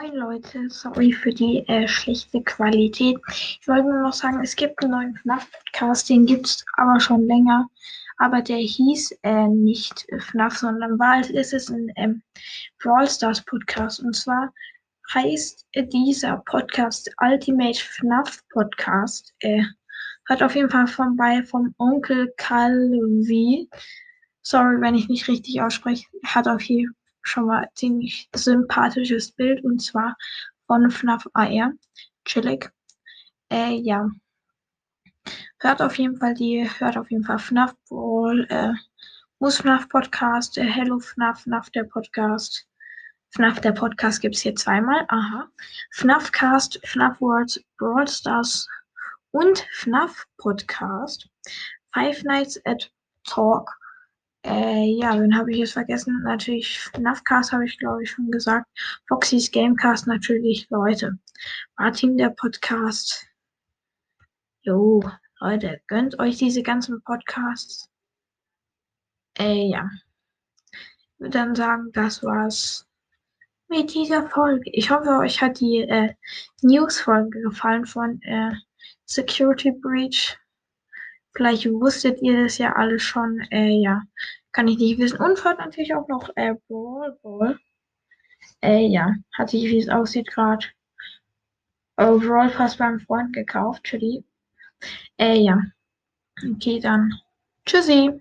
Moin Leute, sorry für die äh, schlechte Qualität. Ich wollte nur noch sagen, es gibt einen neuen FNAF-Podcast, den gibt es aber schon länger. Aber der hieß äh, nicht FNAF, sondern war als erstes ein ähm, Brawl Stars Podcast. Und zwar heißt äh, dieser Podcast Ultimate FNAF Podcast. Äh, hört auf jeden Fall vorbei vom Onkel Calvi. Sorry, wenn ich nicht richtig ausspreche. Hat auf jeden schon mal ziemlich sympathisches Bild und zwar von FNAF AR. Chillig. Äh, ja. Hört auf jeden Fall die, hört auf jeden Fall FNAF Brawl, äh, Muss FNAF Podcast, äh, Hello FNAF, FNAF der Podcast. FNAF der Podcast gibt es hier zweimal. Aha. FNAF Cast, FNAF Worlds, Brawl Stars und FNAF Podcast. Five Nights at Talk äh, ja, wen habe ich jetzt vergessen? Natürlich, Navcast habe ich, glaube ich, schon gesagt. Foxys Gamecast natürlich, Leute. Martin, der Podcast. Jo, Leute, gönnt euch diese ganzen Podcasts. Äh, ja. Ich würde dann sagen, das war's mit dieser Folge. Ich hoffe, euch hat die äh, News-Folge gefallen von äh, Security Breach. Vielleicht wusstet ihr das ja alle schon. Äh, ja, kann ich nicht wissen. Und hört natürlich auch noch äh, Brawl Ball. Äh, ja, hat sich, wie es aussieht, gerade Overall fast beim Freund gekauft. Tschüssi. Äh, ja. Okay, dann. Tschüssi.